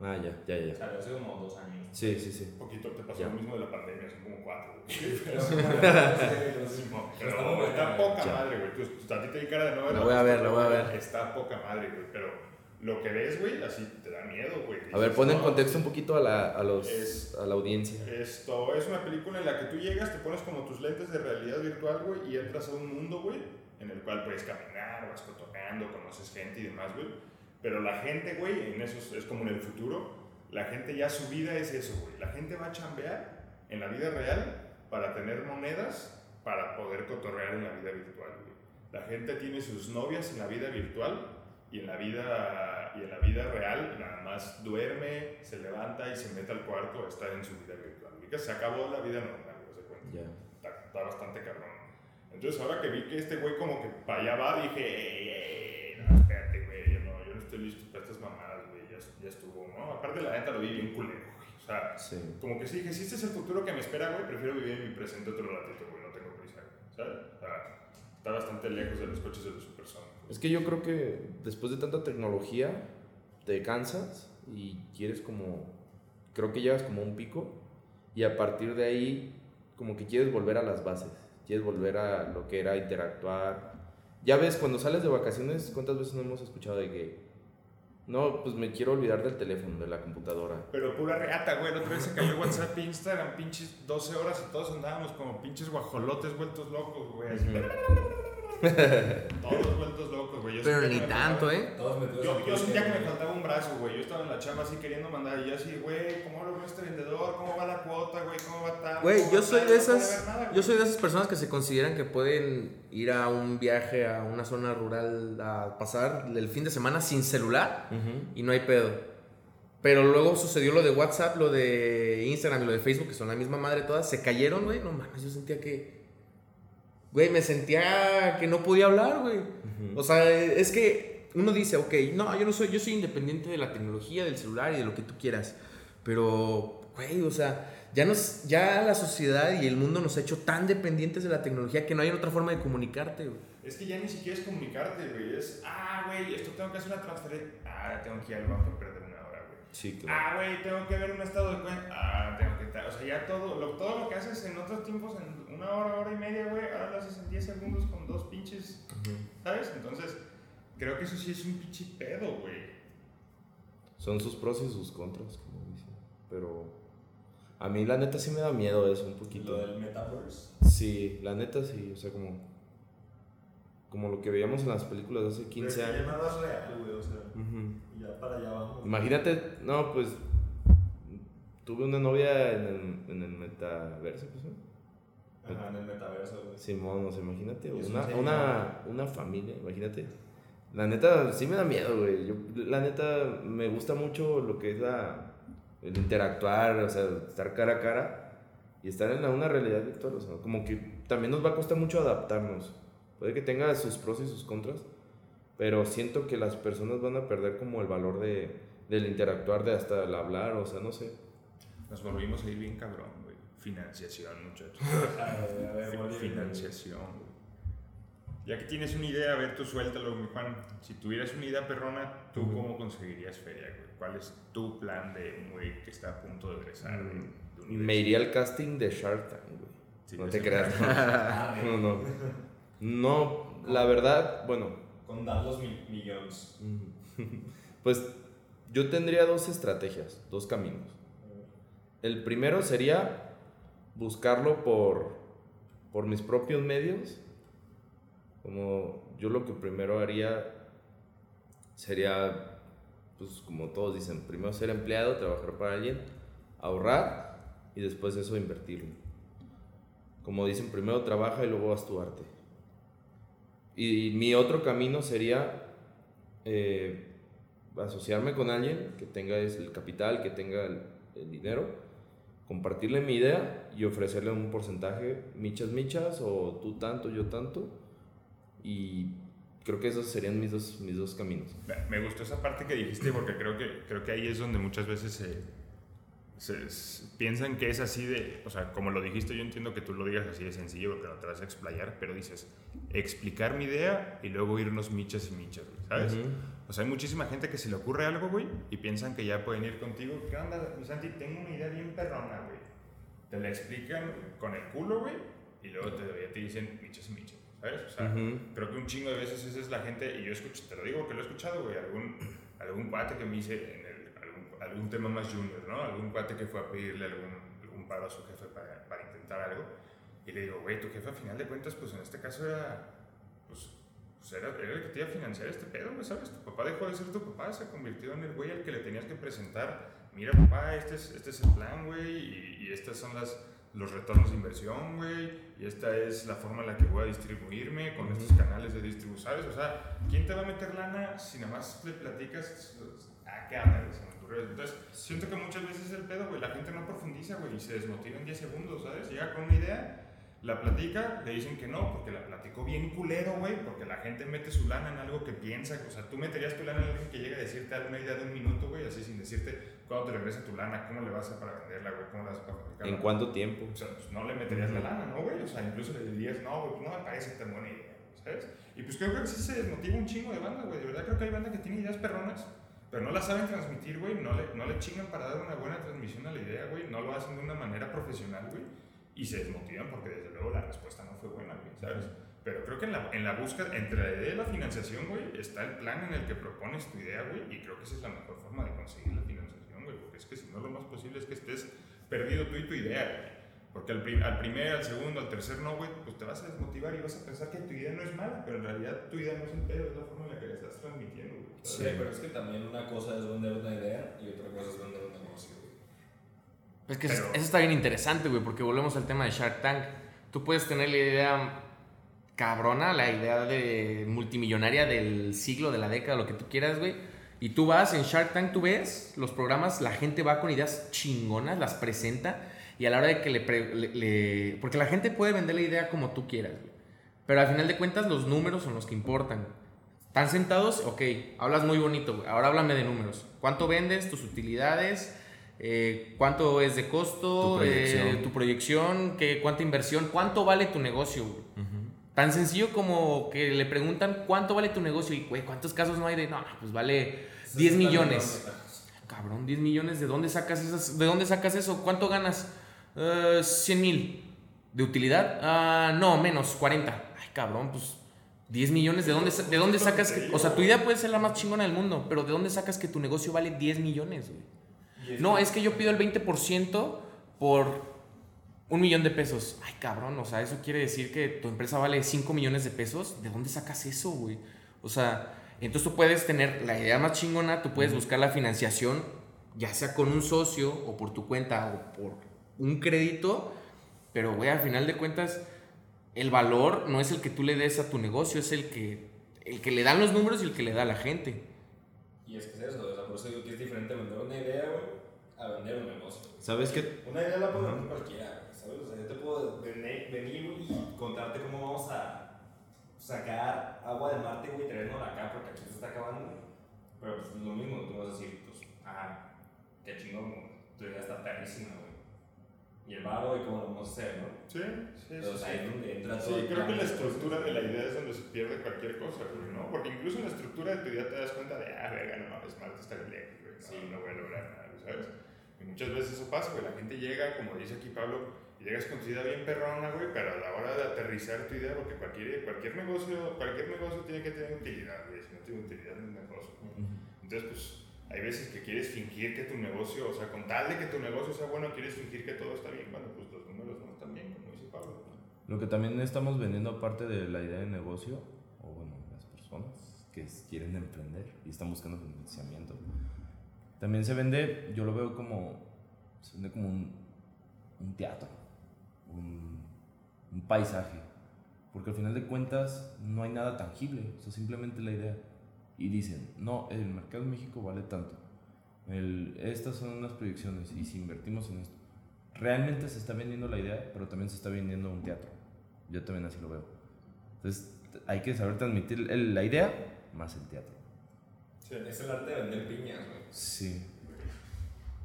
Ah, ya, ya, ya. Salió hace como dos años. Sí, sí, sí. Un poquito te pasó Ya. lo mismo de la pandemia, son como cuatro. güey. Pero, Está poca ya. madre, güey. Tú- tú- A ti te di cara de no verla, La voy a ver, está la voy a ver. Está poca madre, güey. Pero lo que ves, güey, así te da miedo, güey. A ver, pon en contexto un poquito a la, a los, Es- a la audiencia. Esto es una película en la que tú llegas, te pones como tus lentes de realidad virtual, güey, y entras a un mundo, güey, en el cual puedes caminar, vas cotorreando, conoces gente y demás, güey. Pero la gente, güey, en eso es, como en el futuro, la gente ya su vida es eso, güey. La gente va a chambear en la vida real para tener monedas para poder cotorrear en la vida virtual, güey. La gente tiene sus novias en la vida virtual y en la vida, y en la vida real nada más duerme, se levanta y se mete al cuarto a estar en su vida virtual. Que se acabó la vida normal, güey, se cuenta. Ya. Está, está bastante cabrón. Entonces ahora que vi que este güey como que para allá va, dije, ey, ey, estoy listo para estas mamadas, güey, ya, ya estuvo, ¿no? Aparte la neta lo vi bien culero, güey. O sea, Sí. como que sí dije, si este es el futuro que me espera, güey, prefiero vivir en mi presente otro ratito, güey, no tengo prisa, güey, ¿sabes? O sea, está bastante lejos de los coches de los supersónicos. Es que yo creo que después de tanta tecnología te cansas y quieres como, creo que llegas como un pico y a partir de ahí como que quieres volver a las bases, quieres volver a lo que era interactuar. Ya ves, cuando sales de vacaciones, ¿cuántas veces no hemos escuchado de que, no, pues me quiero olvidar del teléfono, de la computadora? Pero pura reata, güey. La otra vez se cayó WhatsApp e Instagram, pinches 12 horas y todos andábamos como pinches guajolotes vueltos locos, güey. así, Todos vueltos. Yo Pero ni tanto, ¿eh? Todos metidos Yo, yo sentía que me faltaba un brazo, güey. Yo estaba en la chamba así queriendo mandar y yo así, güey, ¿cómo hablo con este vendedor? ¿Cómo va la cuota, güey? ¿Cómo va tal? Güey, ¿Cómo yo soy de esas, yo soy de esas personas que se consideran que pueden ir a un viaje a una zona rural a pasar el fin de semana sin celular y no hay pedo. Pero luego sucedió lo de WhatsApp, lo de Instagram y lo de Facebook, que son la misma madre todas, se cayeron, güey. No mames, yo sentía que. Güey, me sentía que no podía hablar, güey. O sea, es que uno dice, ok, no, yo no soy, yo soy independiente de la tecnología, del celular y de lo que tú quieras. Pero, güey, o sea, ya, nos, ya la sociedad y el mundo nos ha hecho tan dependientes de la tecnología que no hay otra forma de comunicarte, güey. Es que ya ni siquiera es comunicarte, güey. Es, ah, güey, esto tengo que hacer una transferencia. Ah, tengo que ir al banco a perder una hora, güey. Sí, Ah, güey, tengo que ver un estado de cuenta. Ah, tengo que estar. O sea, ya todo lo, todo lo que haces en otros tiempos, en una hora, hora y media, güey, ahora lo haces en 10 segundos con dos pinches. ¿Sabes? Entonces, creo que eso sí es un pinche pedo, güey. Son sus pros y sus contras, como dicen. Pero a mí la neta sí me da miedo eso un Lo poquito. del metaverse. Sí, la neta sí, o sea, como... como lo que veíamos en las películas de hace 15 Pero años. Ya nada es real, güey, o sea, Ujú. y ya para allá vamos. Imagínate, no, pues tuve una novia en el, en el metaverso, pues, ¿no? Ajá, en el metaverso, güey. Simón, o sea, imagínate, una, un una, una familia, imagínate. La neta, sí me da miedo, güey. Yo, la neta, me gusta mucho lo que es la, el interactuar, o sea, estar cara a cara y estar en la- una realidad virtual. O sea, como que también nos va a costar mucho adaptarnos. Puede que tenga sus pros y sus contras, pero siento que las personas van a perder como el valor de, del interactuar, de hasta el hablar, o sea, no sé. Nos volvimos a ir bien cabrón. Financiación, muchachos. A ver, a ver, Financiación, güey. Ya que tienes una idea, a ver, tú suéltalo, mi Juan. Si tuvieras una idea perrona, ¿tú Ujú. cómo conseguirías feria, güey? ¿Cuál es tu plan de un güey que está a punto de egresar, güey? de Me iría al casting de Shark Tank, güey. Sí, no te creas. Ah, No, no. No, la verdad, bueno, Con dar los mi- millones. pues yo tendría dos estrategias, dos caminos. El primero sería buscarlo por, por mis propios medios. Como yo lo que primero haría sería, pues como todos dicen, primero ser empleado, trabajar para alguien, ahorrar y después eso invertirlo. Como dicen, primero trabaja y luego haz tu arte. Y mi otro camino sería eh, asociarme con alguien que tenga el capital, que tenga el dinero, compartirle mi idea y ofrecerle un porcentaje, michas, michas, o tú tanto, yo tanto. Y creo que esos serían mis dos, mis dos caminos. Me- gustó esa parte que dijiste porque creo que, creo que ahí es donde muchas veces se, se- s- piensan que es así de, o sea, como lo dijiste, yo entiendo que tú lo digas así de sencillo porque no te vas a explayar, pero dices, explicar mi idea y luego irnos michas y michas, ¿sabes? Ujú. O sea, hay muchísima gente que se le ocurre algo, güey, y piensan que ya pueden ir contigo. ¿Qué onda, mi Santi? Tengo una idea bien perrona, güey. Te la explican con el culo, güey, y luego te, ya te dicen michas y michas, ¿sabes? O sea, Ujú. creo que un chingo de veces esa es la gente, y yo escucho, te lo digo porque lo he escuchado, güey, algún, algún cuate que me dice algún, tema más junior, ¿no? Algún cuate que fue a pedirle algún, algún paro a su jefe para, para intentar algo, y le digo, güey, tu jefe a final de cuentas, pues en este caso era, pues, pues era, era el que te iba a financiar este pedo, güey, ¿sabes? Tu papá dejó de ser tu papá, se convirtió en el güey al que le tenías que presentar, mira papá, este es, este es el plan, güey, y, y estas son las, los retornos de inversión, güey, y esta es la forma en la que voy a distribuirme con estos canales de distribución, ¿sabes? O sea, ¿quién te va a meter lana si nada más le platicas a qué Entonces, siento que muchas veces es el pedo, güey, la gente no profundiza, güey, y se desmotiva en 10 segundos, ¿sabes? Llega con una idea, la platica, le dicen que no, porque la platicó bien culero, güey, porque la gente mete su lana en algo que piensa, o sea, tú meterías tu lana en alguien que llega a decirte una idea de un minuto, güey, así sin decirte cuándo te regresa tu lana, cómo le vas a hacer para venderla, güey, cómo la vas a para fabricarla. ¿En cuánto tiempo? O sea, pues no le meterías la lana, ¿no, güey? O sea, incluso le dirías, no, güey, pues no me parece tan buena idea, ¿sabes? Y pues creo que sí se desmotiva un chingo de banda, güey. De verdad creo que hay banda que tiene ideas perronas, pero no las saben transmitir, güey. No le, no le chingan para dar una buena transmisión a la idea, güey. No lo hacen de una manera profesional, güey. Y se desmotivan porque desde luego la respuesta no fue buena, güey, ¿sabes? Pero creo que en la, en la búsqueda, entre la idea y la financiación, güey, está el plan en el que propones tu idea, güey. Y creo que esa es la mejor forma de conseguir la financiación, güey. Porque es que si no, lo más posible es que estés perdido tú y tu idea, güey. Porque al, prim- al primer, al segundo, al tercer no, güey, pues te vas a desmotivar y vas a pensar que tu idea no es mala, pero en realidad tu idea no es un pedo, es la forma en la que la estás transmitiendo, güey. Sí, pero es que también una cosa es vender una idea y otra cosa es vender un negocio, güey. Es que Pero- eso eso está bien interesante, güey, porque volvemos al tema de Shark Tank. Tú puedes tener la idea cabrona, la idea de multimillonaria del siglo, de la década, lo que tú quieras, güey. Y tú vas en Shark Tank, tú ves los programas, la gente va con ideas chingonas, las presenta. Y a la hora de que le, pre- le- le- Porque la gente puede vender la idea como tú quieras, güey. Pero al final de cuentas los números son los que importan. ¿Están sentados? Ok, hablas muy bonito, güey. Ahora háblame de números. ¿Cuánto vendes? ¿Tus utilidades? Eh, ¿Cuánto es de costo? Tu proyección. Eh, ¿Tu proyección? ¿Qué, ¿Cuánta inversión? ¿Cuánto vale tu negocio, güey? Tan sencillo como que le preguntan cuánto vale tu negocio y, güey, ¿cuántos casos no hay de, no, pues vale 10 millones? Cabrón, 10 millones, ¿de dónde sacas, esas, ¿de dónde sacas eso? ¿Cuánto ganas? Eh, 100 mil. ¿De utilidad? Ah, no, menos, 40. Ay, cabrón, pues 10 millones, ¿de dónde, ¿de dónde sacas? que- o sea, tu idea puede ser la más chingona del mundo, pero ¿de dónde sacas que tu negocio vale 10 millones, güey? No, es que yo pido el 20% por un millón de pesos. Ay, cabrón, o sea, eso quiere decir que tu empresa vale 5 millones de pesos. ¿De dónde sacas eso, güey? O sea, entonces tú puedes tener la idea más chingona, tú puedes buscar la financiación, ya sea con un socio o por tu cuenta o por un crédito, pero, güey, al final de cuentas, el valor no es el que tú le des a tu negocio, es el que, el que le dan los números y el que le da a la gente. Y es que es eso, o sea, por eso digo que es diferente vender una idea, güey, a vender un negocio. ¿Sabes qué? Una idea la puede vender cualquiera, güey, ¿sabes? O sea, yo te puedo venir, venir güey, y contarte cómo vamos a sacar agua de Marte, güey, y traernos acá porque aquí se está acabando, güey. Pero pues es lo mismo, tú vas a decir, pues, ah, qué chingón, güey, tu idea está perrísima, güey. Y el varo y cómo lo vamos a hacer, ¿no? Sí, sí, Pero, o sí. ahí es donde entra todo Sí, el creo que la de estructura de la idea es donde se pierde cualquier cosa, güey, ¿no? Porque incluso en la estructura de tu idea te das cuenta de, ah, verga, no mames, Marte está bien lejos, güey, no, Sí. no voy a lograr nada, ¿sabes? Y muchas veces eso pasa, güey, la gente llega, como dice aquí Pablo, y llegas con tu idea bien perrona, güey, pero a la hora de aterrizar tu idea, porque cualquier, cualquier, negocio, cualquier negocio tiene que tener utilidad, güey, si no tiene utilidad no es negocio. Entonces, pues, hay veces que quieres fingir que tu negocio, o sea, con tal de que tu negocio sea bueno, quieres fingir que todo está bien, cuando pues los números no están bien, como dice Pablo. Lo que también estamos vendiendo aparte de la idea de negocio, o bueno, las personas que quieren emprender y están buscando financiamiento, también se vende, yo lo veo como, se vende como un, un teatro, un, un paisaje, porque al final de cuentas no hay nada tangible, o sea, simplemente la idea. Y dicen, no, el mercado en México vale tanto, el, estas son unas proyecciones y si invertimos en esto, realmente se está vendiendo la idea, pero también se está vendiendo un teatro. Yo también así lo veo. Entonces, hay que saber transmitir el- la idea más el teatro. Sí. Es el arte de vender piñas, güey. Sí.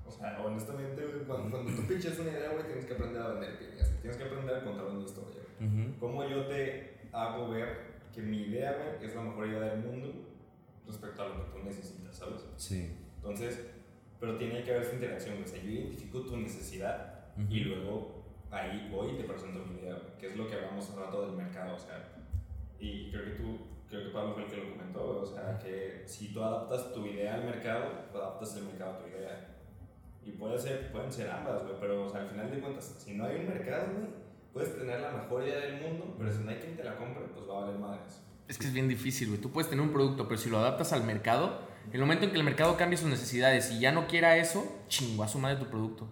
O sea, honestamente, cuando, cuando tú pinches una idea, güey, tienes que aprender a vender piñas. Tienes que aprender a contar una historia, güey. ¿Cómo yo te hago ver que mi idea, güey, es la mejor idea del mundo respecto a lo que tú necesitas, ¿sabes? Sí. Entonces, pero tiene que haber esa interacción. O sea, yo identifico tu necesidad y luego ahí voy y te presento mi idea, que es lo que hablamos hace rato del mercado, o sea. Y creo que tú, creo que Pablo fue el que lo comentó, o sea, que si tú adaptas tu idea al mercado, adaptas el mercado a tu idea. Y puede ser, pueden ser ambas, güey, pero o sea, al final de cuentas, si no hay un mercado, güey, puedes tener la mejor idea del mundo, pero si no hay quien te la compre, pues va a valer madres. Es que es bien difícil, güey. Tú puedes tener un producto, pero si lo adaptas al mercado, en el momento en que el mercado cambie sus necesidades y ya no quiera eso, chingo, a su madre tu producto.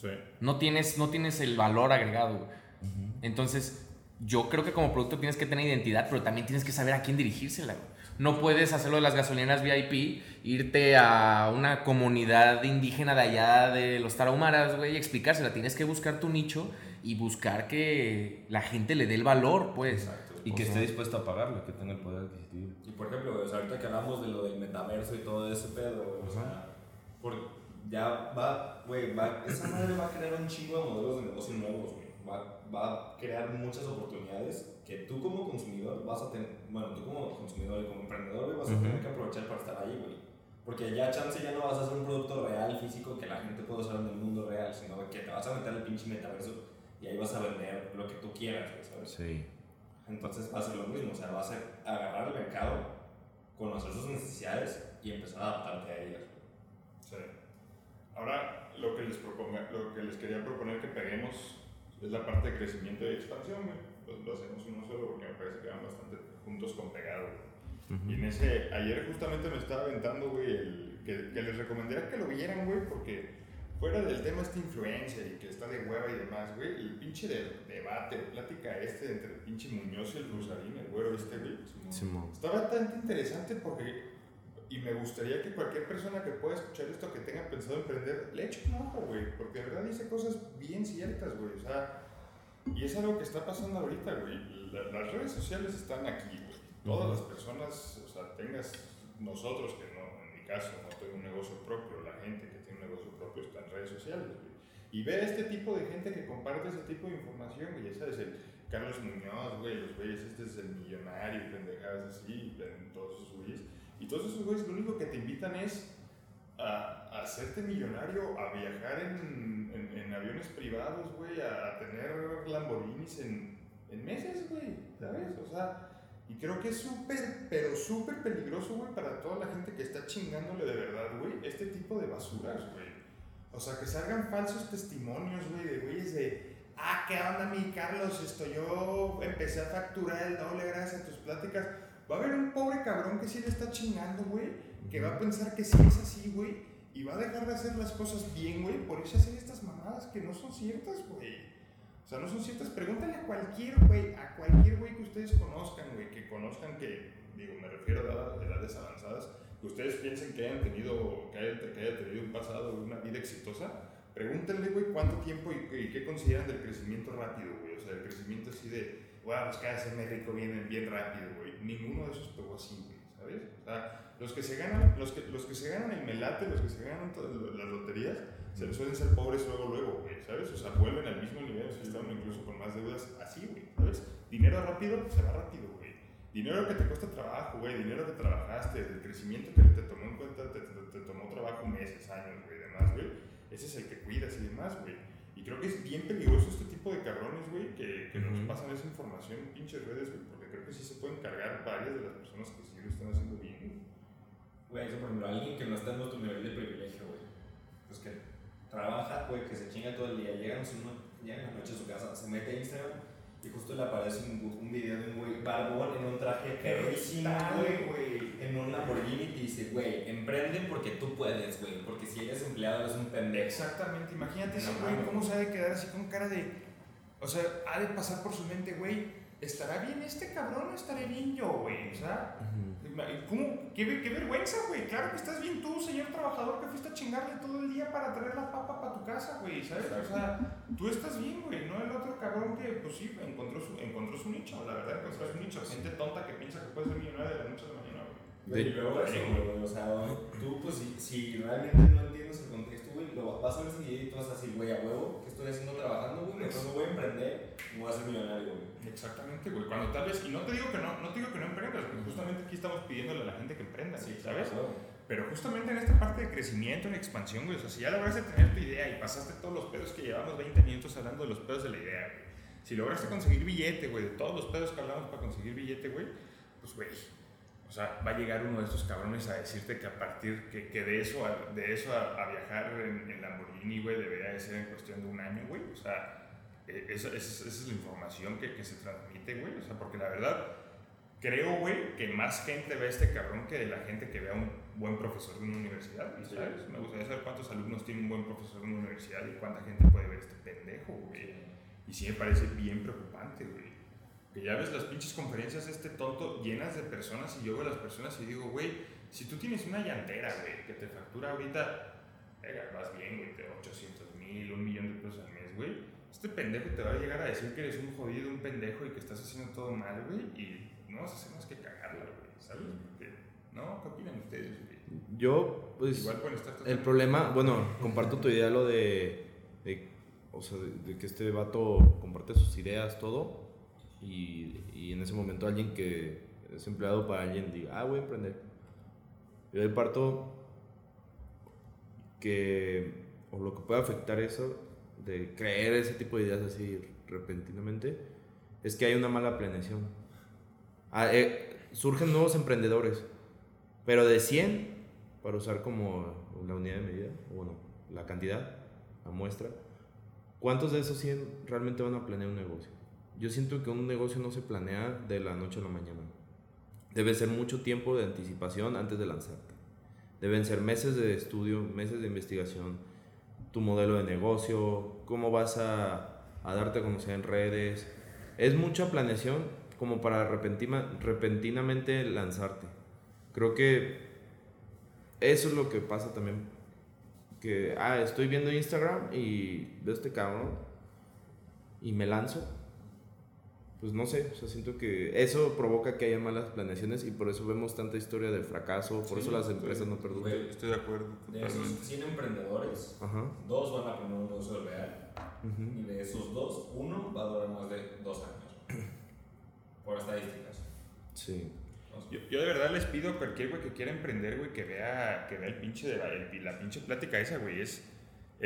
Sí. No tienes, no tienes el valor agregado, güey. Entonces, yo creo que como producto tienes que tener identidad, pero también tienes que saber a quién dirigírsela, güey. No puedes hacerlo de las gasolineras VIP, irte a una comunidad indígena de allá de los tarahumaras, güey, y explicársela. Tienes que buscar tu nicho y buscar que la gente le dé el valor, pues. Exacto. Y que sea, esté dispuesto a pagarlo, que tenga el poder adquisitivo. Y por ejemplo, o sea, ahorita que hablamos de lo del metaverso y todo ese pedo, o sea, por, ya va, güey, va, esa madre va a crear un chingo de modelos de negocio nuevos, güey. Va, va a crear muchas oportunidades que tú como consumidor vas a tener, bueno, tú como consumidor y como emprendedor, güey, vas a tener que aprovechar para estar ahí, güey. Porque ya chance ya no vas a hacer un producto real, físico, que la gente pueda usar en el mundo real, sino que te vas a meter al pinche metaverso y ahí vas a vender lo que tú quieras, ¿sabes? Sí. Entonces va a ser lo mismo, o sea, va a ser agarrar el mercado, conocer sus necesidades y empezar a adaptarte a ellas. Sí. Ahora, lo que, les proponga, lo que les quería proponer que peguemos es la parte de crecimiento y expansión, güey. Lo, lo hacemos uno solo porque me parece que van bastante juntos con pegado. güey. Y en ese, ayer justamente me estaba aventando, güey, el, que, que les recomendaría que lo vieran, güey, porque fuera del tema esta influencia y que está de hueva y demás, güey, el pinche de, debate, plática este entre el pinche Muñoz y el Rusarín, el güero este, güey, Simón. Está bastante interesante porque, y me gustaría que cualquier persona que pueda escuchar esto, que tenga pensado emprender, le eche un ojo, güey, porque de verdad dice cosas bien ciertas, güey, o sea, y es algo que está pasando ahorita, güey, La- las redes sociales están aquí, güey, todas las personas, o sea, tengas nosotros, que no, en mi caso, no tengo un negocio propio, la gente está en redes sociales, güey, y ver este tipo de gente que comparte ese tipo de información, güey, ya sabes, el Carlos Muñoz, güey, los güeyes, este es el millonario, pendejadas así, todos esos güeyes. Y todos esos güeyes lo único que te invitan es a, a hacerte millonario, a viajar en, en, en aviones privados, güey, a, a tener Lamborghinis en, en meses, güey, ¿sabes? O sea, y creo que es súper, pero súper peligroso, güey, para toda la gente que está chingándole de verdad, güey, este tipo de basuras, güey. O sea, que salgan falsos testimonios, güey, de güeyes de ah, ¿qué onda, mi Carlos? Esto, yo empecé a facturar el doble gracias a tus pláticas. Va a haber un pobre cabrón que sí le está chingando, güey, que va a pensar que sí es así, güey, y va a dejar de hacer las cosas bien, güey, por a hacer estas mamadas que no son ciertas, güey. O sea, no son ciertas. Pregúntale a cualquier güey, a cualquier güey que ustedes conozcan, güey, que conozcan que, digo, me refiero a edades avanzadas, ustedes piensen que hayan tenido, que hayan, que tenido un pasado, una vida exitosa, pregúntenle, güey, cuánto tiempo y, qué consideran del crecimiento rápido, güey. O sea, el crecimiento así de, wow, pues cada hacerme rico bien, bien rápido, güey. Ninguno de esos pegó así, güey, ¿sabes? O sea, los que se ganan, los que, los que se ganan el melate, los que se ganan todas las loterías, se les suelen ser pobres luego, luego, güey, ¿sabes? O sea, vuelven al mismo nivel, se están incluso con más deudas así, güey, ¿sabes? Dinero rápido, se va rápido, güey. Dinero que te cuesta trabajo, güey, dinero que trabajaste, el crecimiento que te tomó en cuenta, te, te, tomó trabajo meses, años, güey, demás, güey. Ese es el que cuidas y demás, güey. Y creo que es bien peligroso este tipo de cabrones, güey, que, que nos pasan esa información en pinches redes, güey, porque creo que sí se pueden cargar varias de las personas que sí lo están haciendo bien, güey. Güey, eso por ejemplo, alguien que no está en nuestro nivel de privilegio, güey. Pues que trabaja, güey, que se chinga todo el día, llega, llega en la noche a su casa, se mete a Instagram y justo le aparece un, un video de un güey barbón en un traje carísimo, güey, en un Lamborghini y dice, güey, emprende porque tú puedes, güey, porque si eres empleado eres un pendejo. Exactamente, imagínate ese güey, cómo se ha de quedar así con cara de, o sea, ha de pasar por su mente, güey, ¿estará bien este cabrón o estaré bien yo, güey? O sea, ¿cómo? ¿Qué, qué vergüenza, güey. Claro que estás bien tú, señor trabajador, que fuiste a chingarle todo el día para traer la papa para tu casa, güey, ¿sabes? O sea, tú estás bien, güey, no el otro cabrón que, pues sí, encontró su, encontró su nicho, la verdad, encontró su nicho. Gente tonta que piensa que puede ser millonario de la noche a la mañana, güey. Y luego güey, o sea, tú, pues si, si realmente no entiendes el contexto, güey, lo vas a ver video y tú vas a decir, güey, a huevo, ¿qué estoy haciendo trabajando, güey? Entonces no voy a emprender, voy a ser millonario, güey. Exactamente, güey. Cuando tal vez, y no te digo que no, no te digo que no emprendas, porque justamente aquí estamos pidiéndole a la gente que emprenda, sí, ¿sabes? Pero justamente en esta parte de crecimiento, en expansión, güey, o sea, si ya lograste tener tu idea y pasaste todos los pedos que llevamos 20 minutos hablando de los pedos de la idea, güey. Si lograste conseguir billete, güey, de todos los pedos que hablamos para conseguir billete, güey, pues, güey, sea, va a llegar uno de estos cabrones a decirte que a partir, que, que de eso, a, de eso a, viajar en, en Lamborghini, güey, debería de ser en cuestión de un año, güey. O sea, eh, esa, esa, es la información que, que se transmite, güey. O sea, porque la verdad, creo, güey, que más gente ve a este cabrón que de la gente que ve a un buen profesor de una universidad, ¿sabes? Me gustaría saber cuántos alumnos tiene un buen profesor de una universidad y cuánta gente puede ver este pendejo, güey. Y sí me parece bien preocupante, güey. Que ya ves las pinches conferencias de este tonto llenas de personas y yo veo a las personas y digo, güey, si tú tienes una llantera, güey, que te factura ahorita, venga, vas bien, güey, de 800 mil, un millón de pesos al mes, güey este pendejo te va a llegar a decir que eres un jodido, un pendejo y que estás haciendo todo mal, güey, y no vas a hacer más que cagarla, güey, ¿sabes? ¿No? ¿Qué opinan ustedes, güey? Yo, pues, Igual estar el problema, bueno, comparto tu idea, lo de, de o sea, de, que este vato comparte sus ideas, todo, y, en ese momento alguien que es empleado para alguien diga, ah, voy a emprender. Yo de parto que, o lo que puede afectar eso de creer ese tipo de ideas así repentinamente, es que hay una mala planeación. Ah, eh, surgen nuevos emprendedores, pero de 100, para usar como la unidad de medida, o bueno, la cantidad, la muestra, ¿cuántos de esos 100 realmente van a planear un negocio? Yo siento que un negocio no se planea de la noche a la mañana. Debe ser mucho tiempo de anticipación antes de lanzarte. Deben ser meses de estudio, meses de investigación, tu modelo de negocio, cómo vas a, a darte a conocer en redes. Es mucha planeación como para repentina, repentinamente lanzarte. Creo que eso es lo que pasa también. Que, ah, estoy viendo Instagram y veo este cabrón y me lanzo pues no sé, o sea, siento que eso provoca que haya malas planeaciones y por eso vemos tanta historia de fracaso, por eso las empresas no perduran. Estoy de acuerdo. De esos 100 emprendedores, dos van a poner un negocio real y de esos dos, uno va a durar más de dos años. por estadísticas. Sí. Yo, yo, de verdad les pido a cualquier güey que quiera emprender, güey, que vea, que vea el pinche de la, la pinche plática esa, güey. Es,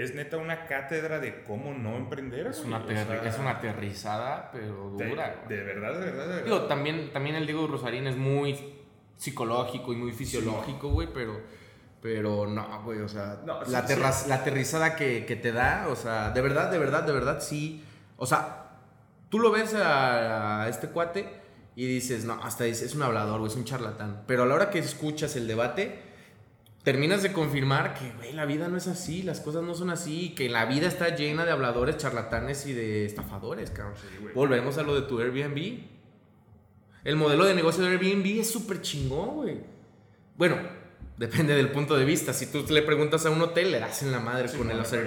es neta una cátedra de cómo no emprender. Es, una, es una aterrizada, pero dura. De, verdad, de verdad, de verdad. Digo, también, también el Diego Rosarín es muy psicológico y muy fisiológico, güey, pero, pero no, güey, o sea, la, la, aterrizada que, que, te da, o sea, de verdad, de verdad, de verdad, sí. O sea, tú lo ves a, a este cuate y dices, no, hasta es, es un hablador, güey, es un charlatán. Pero a la hora que escuchas el debate, terminas de confirmar que, güey, la vida no es así, las cosas no son así, que la vida está llena de habladores, charlatanes y de estafadores, cabrón. Sí. Volvemos a lo de tu Airbnb. El modelo de negocio de Airbnb es súper chingón, güey. Bueno, depende del punto de vista. Si tú le preguntas a un hotel, le das en la madre Sí, con los tan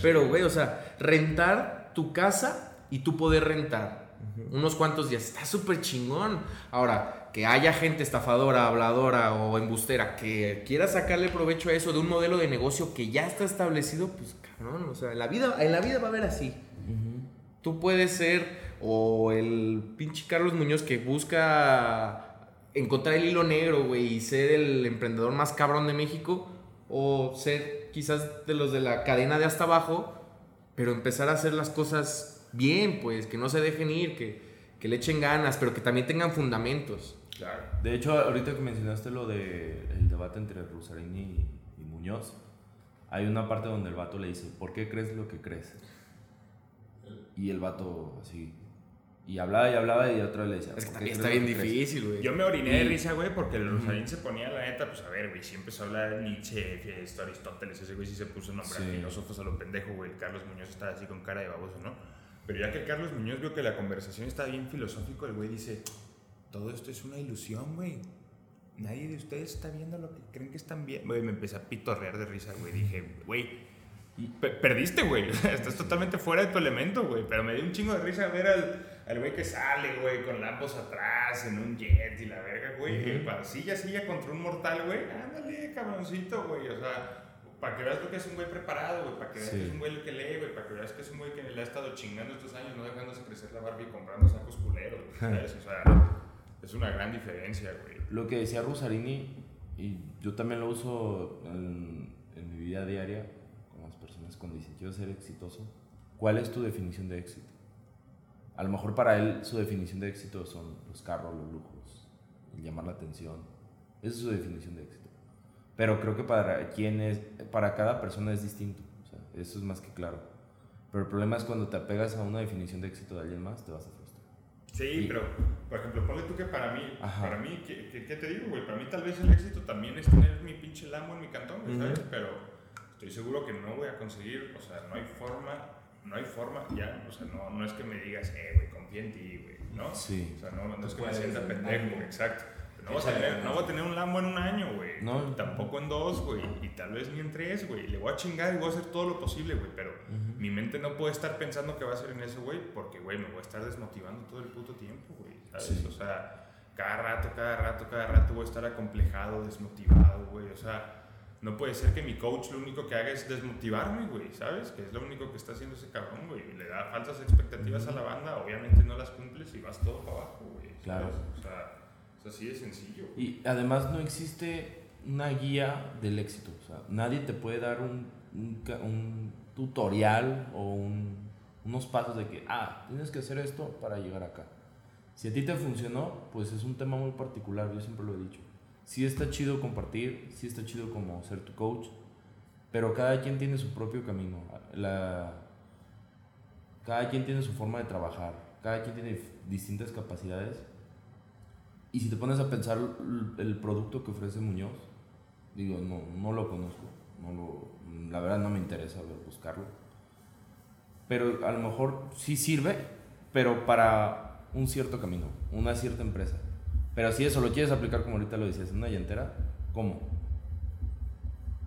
Pero, güey, o sea, rentar tu casa y tú poder rentar unos cuantos días. Está súper chingón. Ahora, que haya gente estafadora, habladora o embustera que quiera sacarle provecho a eso de un modelo de negocio que ya está establecido, pues cabrón, o sea, en la vida, en la vida va a haber así. Tú puedes ser o el pinche Carlos Muñoz que busca encontrar el hilo negro, güey, y ser el emprendedor más cabrón de México, o ser quizás de los de la cadena de hasta abajo, pero empezar a hacer las cosas bien, pues, que no se dejen ir, que, que le echen ganas, pero que también tengan fundamentos. Claro. De hecho, ahorita que mencionaste lo del el debate entre Rusarini y, y Muñoz, hay una parte donde el vato le dice, ¿por qué crees lo que crees? Y el vato así, y hablaba y hablaba y otra le decía, Es que "¿Por también qué está bien lo que crees?". difícil, güey. Yo me oriné de risa, güey, porque el Rosarín se ponía, la neta, pues a ver, güey, sí empezó a hablar de Nietzsche, esto, Aristóteles, ese güey sí se puso nombre Sí. a filósofos a lo pendejo, güey. Carlos Muñoz estaba así con cara de baboso, ¿no? Pero ya que el Carlos Muñoz vio que la conversación está bien filosófico, el güey dice, todo esto es una ilusión, güey. Nadie de ustedes está viendo lo que creen que están viendo. Güey, me empecé a pitorrear de risa, güey. Dije, güey, pe- perdiste, güey. Estás totalmente fuera de tu elemento, güey. Pero me dio un chingo de risa ver al, al güey que sale, güey, con Lambos atrás, en un jet y la verga, güey. Ujú. Para silla, silla contra un mortal, güey. Ándale, cabroncito, güey. O sea, para que veas lo que es un güey preparado, güey. Para que veas Sí. que es un güey que lee, güey. Para que veas que es un güey que le ha estado chingando estos años, no dejándose crecer la barba y comprando sacos culeros. O sea, es una gran diferencia, güey. Lo que decía Rusarini, y yo también lo uso en, en mi vida diaria con las personas cuando dicen quiero ser exitoso, ¿cuál es tu definición de éxito? A lo mejor para él su definición de éxito son los carros, los lujos, el llamar la atención. Esa es su definición de éxito. Pero creo que para quien es, para cada persona es distinto. O sea, eso es más que claro. Pero el problema es cuando te apegas a una definición de éxito de alguien más, te vas a. Sí, Y- pero, por ejemplo, ponle tú que para mí, Ajá. para mí, ¿qué, qué, qué te digo, güey? Para mí tal vez el éxito también es tener mi pinche Lambo en mi cantón, ¿sabes? Pero estoy seguro que no voy a conseguir, o sea, no hay forma, no hay forma, ya, o sea, no, no es que me digas, eh, güey, confía en ti, güey, ¿no? Sí. O sea, no, no es que me sienta pendejo, exacto. No voy, a tener, no voy a tener un Lambo en un año, güey. No. Tampoco en dos, güey. Y tal vez ni en tres, güey. Le voy a chingar y voy a hacer todo lo posible, güey. Pero mi mente no puede estar pensando que va a ser en eso, güey. Porque, güey, me voy a estar desmotivando todo el puto tiempo, güey. ¿Sabes? Sí. O sea, cada rato, cada rato, cada rato voy a estar acomplejado, desmotivado, güey. O sea, no puede ser que mi coach lo único que haga es desmotivarme, güey. ¿Sabes? Que es lo único que está haciendo ese cabrón, güey. Le da falsas expectativas a la banda. Obviamente no las cumples y vas todo para abajo, güey. Claro. O sea, es así de sencillo. Y además no existe una guía del éxito. O sea, nadie te puede dar un, un un tutorial o un- unos pasos de que, ah, tienes que hacer esto para llegar acá. Si a ti te funcionó, pues es un tema muy particular, yo siempre lo he dicho. Sí está chido compartir, sí está chido como ser tu coach, pero cada quien tiene su propio camino. La, cada quien tiene su forma de trabajar, cada quien tiene distintas capacidades. Y si te pones a pensar el producto que ofrece Muñoz, digo, no, no lo conozco, no lo, la verdad no me interesa buscarlo. Pero a lo mejor sí sirve, pero para un cierto camino, una cierta empresa. Pero si eso lo quieres aplicar como ahorita lo decías, en una llantera, ¿cómo?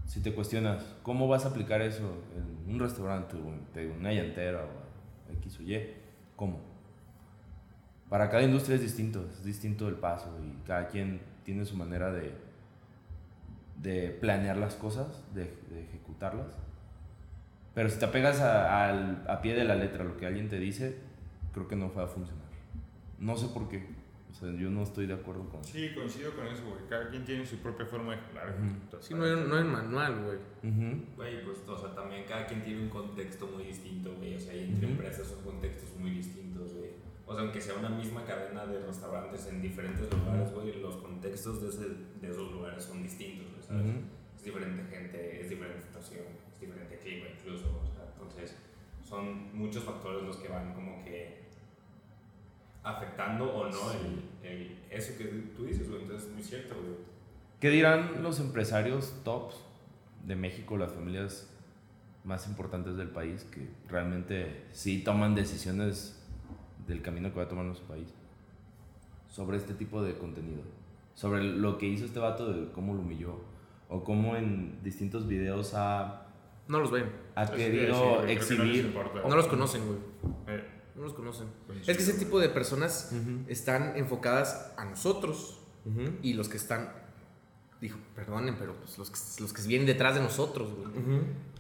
Si te cuestionas, ¿cómo vas a aplicar eso en un restaurante o una llantera o X o Y? ¿Cómo? Para cada industria es distinto, es distinto el paso y cada quien tiene su manera de, de planear las cosas, de, de ejecutarlas. Pero si te apegas a, al- a pie de la letra lo que alguien te dice, creo que no va a funcionar. No sé por qué. O sea, yo no estoy de acuerdo con Sí, coincido con eso, güey. Cada quien tiene su propia forma de hablar, Ujú. güey. Sí, no hay, no hay manual, güey. Güey, pues, o sea, también cada quien tiene un contexto muy distinto, güey. O sea, y entre Ujú. empresas son contextos muy distintos, güey. O sea, aunque sea una misma cadena de restaurantes en diferentes lugares, güey, los contextos de, ese- de esos lugares son distintos, ¿sabes? Ujú. Es diferente gente, es diferente situación, es diferente clima incluso, o sea, entonces son muchos factores los que van como que afectando o no el, el- eso que tú dices, güey. Entonces es muy cierto, güey. ¿Qué dirán los empresarios tops de México, las familias más importantes del país, que realmente sí toman decisiones del camino que va a tomar nuestro país sobre este tipo de contenido? Sobre lo que hizo este vato de cómo lo humilló, o cómo en distintos videos ha, No los ven. ha Es que querido sí, no exhibir. importa. No los conocen, güey. Eh, No los conocen. Pues Es que ese tipo de personas están enfocadas a nosotros y los que están, dijo, perdonen, pero pues los que, los que vienen detrás de nosotros, güey.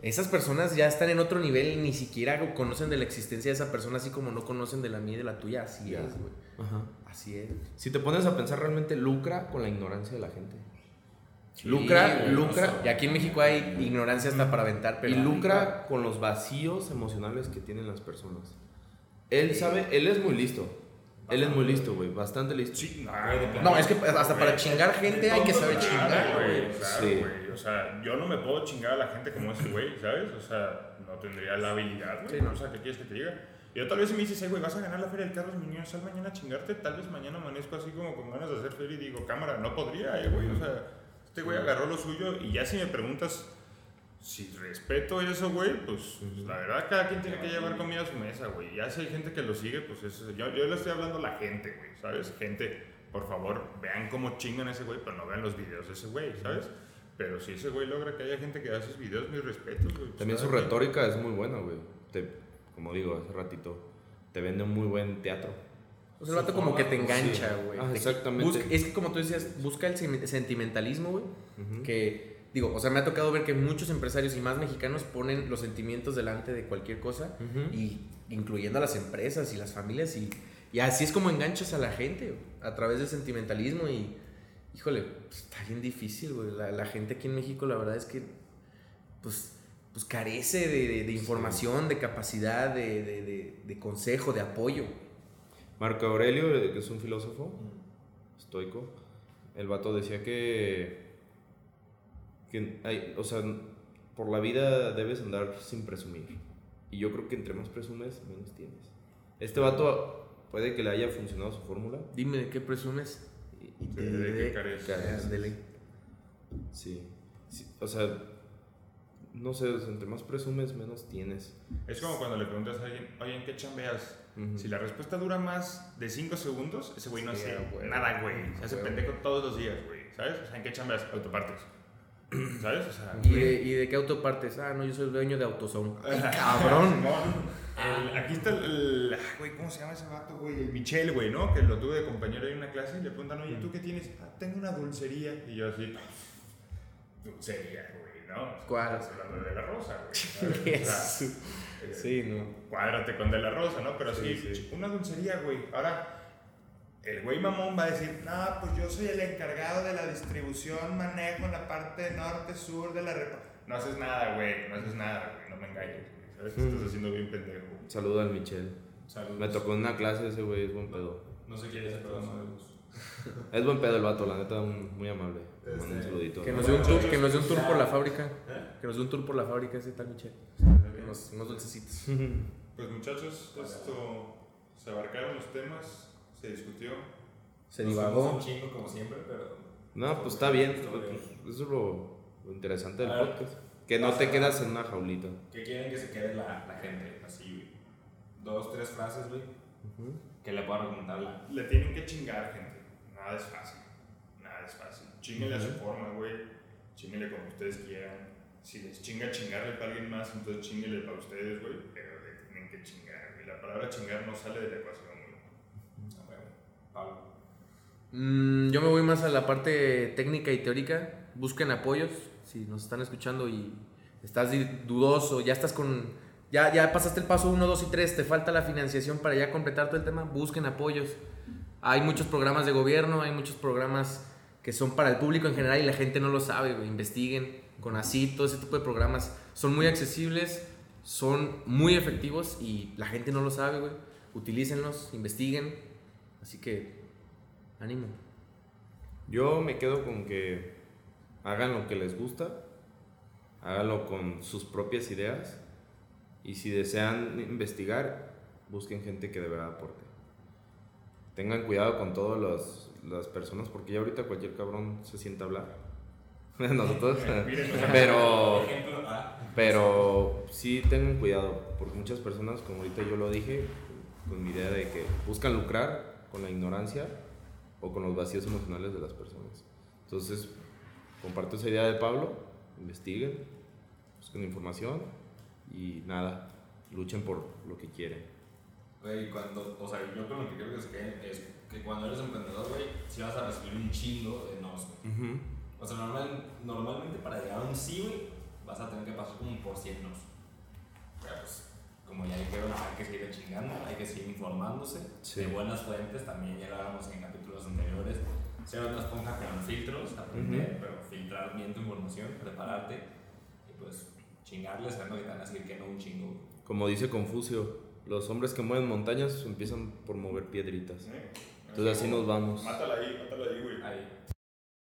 Esas personas ya están en otro nivel, ni siquiera conocen de la existencia de esa persona, así como no conocen de la mía y de la tuya. Así es, güey. Ajá. Así es. Si te pones a pensar, realmente lucra con la ignorancia de la gente. Sí, lucra, güey, lucra. Y aquí en México hay ignorancia hasta para aventar, pero. y lucra con los vacíos emocionales que tienen las personas. Él sabe, él es muy listo. Él es muy listo, güey, bastante listo. Sí, no, No, es que hasta para Güey. chingar gente hay que saber chingar, güey. güey. Claro, Sí. O sea, yo no me puedo chingar a la gente como ese güey, ¿sabes? O sea, no tendría la habilidad, güey. Sí, no. O sea, ¿qué quieres que te diga? Y yo tal vez si me dices, "Ay, güey, vas a ganar la feria del Carlos Muñoz, sal mañana a chingarte, tal vez mañana amanezco así como con ganas de hacer feria y digo, cámara, no podría, eh, güey. O sea, este güey agarró lo suyo y ya si me preguntas si respeto eso, güey, pues la verdad cada quien tiene que llevar comida a su mesa, güey. Ya si hay gente que lo sigue, pues eso, yo, yo le estoy hablando a la gente, güey, ¿sabes? Gente, por favor, vean cómo chingan a ese güey, pero no vean los videos de ese güey, ¿sabes? Pero si ese güey logra que haya gente que hace sus videos, mis respetos, güey. pues, También su retórica es muy buena, güey. Te- Como digo hace ratito, te vende un muy buen teatro. O sea, el vato como que te engancha, Sí. güey. Ah, Te- exactamente. busca- es que como tú decías, busca el sen- sentimentalismo, güey. Que, digo, o sea, me ha tocado ver que muchos empresarios y más mexicanos ponen los sentimientos delante de cualquier cosa, y incluyendo a las empresas y las familias, y, y así es como enganchas a la gente, a través del sentimentalismo. Y, híjole, pues, está bien difícil, güey. La, la gente aquí en México, la verdad es que, pues, pues carece de, de- de información, de capacidad, de, de- consejo, de apoyo. Marco Aurelio, que es un filósofo estoico, el vato decía que, que hay, o sea, por la vida debes andar sin presumir. Y yo creo que entre más presumes, menos tienes. Este vato puede que le haya funcionado su fórmula. Dime de qué presumes. y- Y Sí, de qué careces. careces, de ley. Sí. Sí, O sea, no sé, o sea, entre más presumes, menos tienes. Es como cuando le preguntas a alguien, oye, ¿en qué chambeas? Ujú. Si la respuesta dura más de 5 segundos, ese güey no Sí, hace güey. nada, güey. Se hace Güey. pendejo todos los días, güey. ¿Sabes? O sea, ¿en qué chambeas? Autopartes. ¿Sabes? O sea, ¿Y de, ¿Y de qué autopartes? Ah, no, yo soy dueño de Autozone. ¡Ay, cabrón! Simón. El- aquí está el, el- güey, ¿cómo se llama ese vato, güey? El Michel, güey, ¿no? Que lo tuve de compañero en una clase y le preguntan, oye, ¿tú qué tienes? Ah, tengo una dulcería. Y yo así, dulcería, güey, ¿no? ¿Cuál? Estás hablando de la rosa, güey. O sea, eh, Sí, no. cuádrate con De La Rosa, ¿no? Pero sí, Sí, sí. una dulcería, güey. Ahora, el güey mamón va a decir, no, pues yo soy el encargado de la distribución, manejo en la parte norte, sur de la repa. No haces nada, güey, no haces nada, güey, no me engañes, güey. ¿Sabes? Te Estás haciendo bien pendejo. Saluda al Michel. Saludos. Me tocó en una clase ese güey, es buen pedo. No sé quién es, pero no. Es buen pedo el vato, la neta, muy amable. Le mando un Este, saludito. Que nos dé un tour, que nos dé un tour por la fábrica. Que nos dé un tour por la fábrica ese tal Michel. Unos, unos dulcecitos. Pues muchachos, esto se abarcaron los temas, se discutió. Se Nos divagó. un chingo como siempre, pero. No, pues está bien. Estuvo bien. Eso es lo, lo interesante del ver. podcast. Que no te quedas en una jaulita. ¿Qué quieren que se quede la, la gente? Así, güey. Dos, tres frases, güey. Que le puedo recomendar la. Le tienen que chingar, gente. Nada es fácil. Nada es fácil. Chinguenle a su forma, güey. Chinguenle como ustedes quieran. Si les chinga chingarle para alguien más, entonces chinguenle para ustedes, güey. Pero le tienen que chingar, güey. La palabra chingar no sale de la ecuación, Mm, yo me voy más a la parte técnica y teórica. Busquen apoyos. Si nos están escuchando y estás dudoso, ya estás con. Ya, ya pasaste el paso 1, 2 y 3, te falta la financiación para ya completar todo el tema. Busquen apoyos. Hay muchos programas de gobierno, hay muchos programas que son para el público en general y la gente no lo sabe. Investiguen con así, todo ese tipo de programas. Son muy accesibles, son muy efectivos y la gente no lo sabe, güey. Utilícenlos, investiguen. Así que, ánimo. Yo me quedo con que hagan lo que les gusta, háganlo con sus propias ideas Y si desean investigar, busquen gente que de verdad aporte. Tengan cuidado con todas las, las personas, porque ya ahorita cualquier cabrón se siente a hablar. Nosotros. Pero, ah, pero sí tengan cuidado, porque muchas personas, como ahorita yo lo dije, con mi idea de que buscan lucrar con la ignorancia o con los vacíos emocionales de las personas. Entonces, comparto esa idea de Pablo, investiguen, busquen información y nada, luchen por lo que quieren. Güey, cuando, o sea, yo con lo que creo que se queden es que cuando eres emprendedor, güey, si vas a recibir un chingo de nos, güey. O sea, normal, normalmente para llegar a un sí, güey, vas a tener que pasar como por 100 nos. Pero pues, como ya dijeron, hay que seguir chingando, hay que seguir informándose Sí. de buenas fuentes, también ya lo hablamos en capítulos anteriores. Ser una esponja con filtros, aprender, pero filtrar bien tu información, prepararte y pues chingarles sabiendo que te van a decir que no un chingo. Como dice Confucio, los hombres que mueven montañas empiezan por mover piedritas. ¿Eh? Entonces así nos vamos. Mátala ahí, mátala ahí, güey. Ahí.